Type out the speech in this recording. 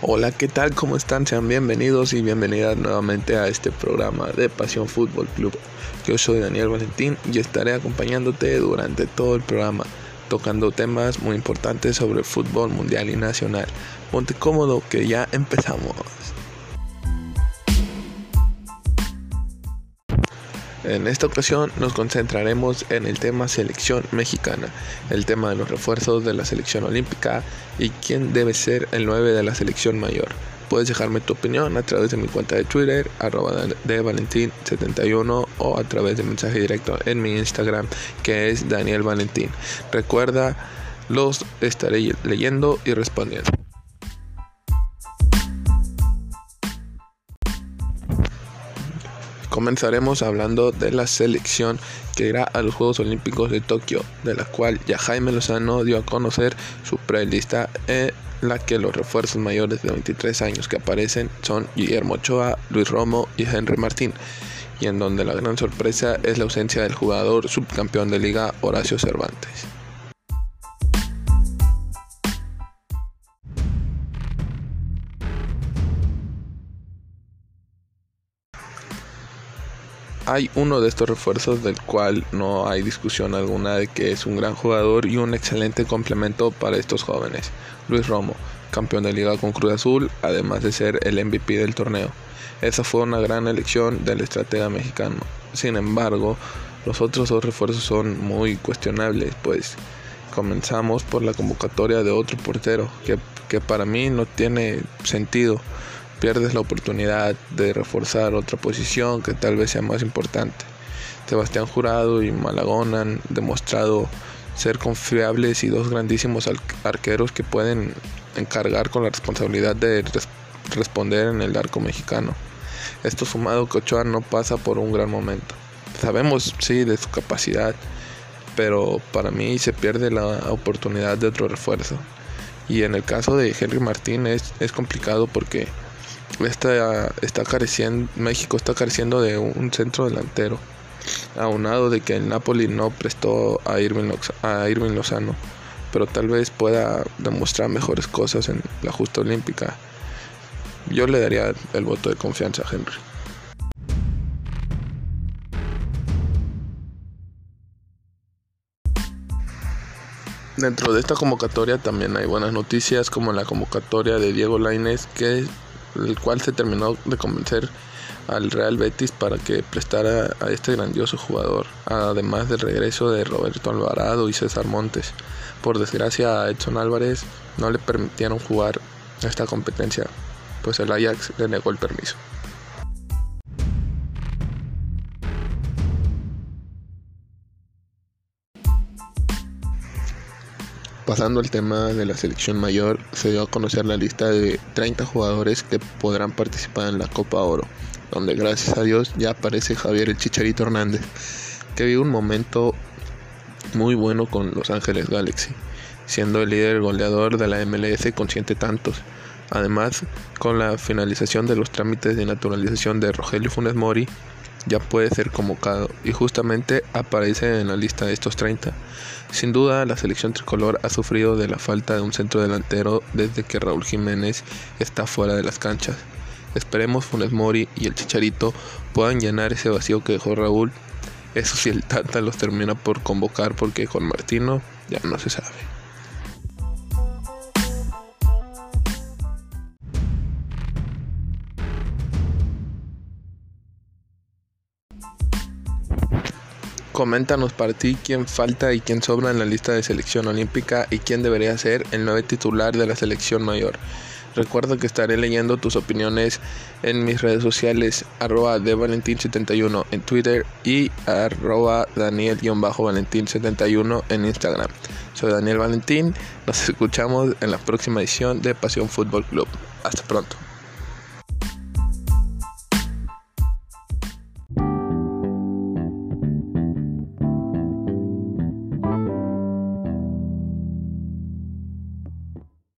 Hola, ¿qué tal? ¿Cómo están? Sean bienvenidos y bienvenidas nuevamente a este programa de Pasión Fútbol Club. Yo soy Daniel Valentín y estaré acompañándote durante todo el programa, tocando temas muy importantes sobre el fútbol mundial y nacional. Ponte cómodo que ya empezamos. En esta ocasión nos concentraremos en el tema selección mexicana, el tema de los refuerzos de la selección olímpica y quién debe ser el 9 de la selección mayor. Puedes dejarme tu opinión a través de mi cuenta de Twitter, arroba de Valentín71 o a través de mensaje directo en mi Instagram que es Daniel Valentín. Recuerda, los estaré leyendo y respondiendo. Comenzaremos hablando de la selección que irá a los Juegos Olímpicos de Tokio, de la cual ya Jaime Lozano dio a conocer su prelista en la que los refuerzos mayores de 23 años que aparecen son Guillermo Ochoa, Luis Romo y Henry Martín, y en donde la gran sorpresa es la ausencia del jugador subcampeón de liga Horacio Cervantes. Hay uno de estos refuerzos del cual no hay discusión alguna de que es un gran jugador y un excelente complemento para estos jóvenes. Luis Romo, campeón de liga con Cruz Azul, además de ser el MVP del torneo. Esa fue una gran elección del estratega mexicano. Sin embargo, los otros dos refuerzos son muy cuestionables, pues comenzamos por la convocatoria de otro portero, que, que para mí no tiene sentido pierdes la oportunidad de reforzar otra posición que tal vez sea más importante. Sebastián Jurado y Malagón han demostrado ser confiables y dos grandísimos arqueros que pueden encargar con la responsabilidad de responder en el arco mexicano. Esto sumado que Ochoa no pasa por un gran momento. Sabemos, sí, de su capacidad, pero para mí se pierde la oportunidad de otro refuerzo. Y en el caso de Henry Martín es, es complicado porque está, está careciendo, México está careciendo de un centro delantero, aunado de que el Napoli no prestó a Irving, a Irving Lozano, pero tal vez pueda demostrar mejores cosas en la justa olímpica. Yo le daría el voto de confianza a Henry. Dentro de esta convocatoria también hay buenas noticias como la convocatoria de Diego Lainez que el cual se terminó de convencer al Real Betis para que prestara a este grandioso jugador, además del regreso de Roberto Alvarado y César Montes. Por desgracia a Edson Álvarez no le permitieron jugar esta competencia, pues el Ajax le negó el permiso. Pasando al tema de la selección mayor, se dio a conocer la lista de 30 jugadores que podrán participar en la Copa Oro, donde gracias a Dios ya aparece Javier el Chicharito Hernández, que vive un momento muy bueno con Los Ángeles Galaxy, siendo el líder goleador de la MLS con siete tantos. Además, con la finalización de los trámites de naturalización de Rogelio Funes Mori, ya puede ser convocado y justamente aparece en la lista de estos 30. Sin duda, la selección tricolor ha sufrido de la falta de un centro delantero desde que Raúl Jiménez está fuera de las canchas. Esperemos Funes Mori y el Chicharito puedan llenar ese vacío que dejó Raúl. Eso si el Tata los termina por convocar porque con Martino ya no se sabe. Coméntanos para ti quién falta y quién sobra en la lista de selección olímpica y quién debería ser el nuevo titular de la selección mayor. Recuerda que estaré leyendo tus opiniones en mis redes sociales arroba de Valentín71 en Twitter y arroba Daniel-Valentín71 en Instagram. Soy Daniel Valentín, nos escuchamos en la próxima edición de Pasión Fútbol Club. Hasta pronto.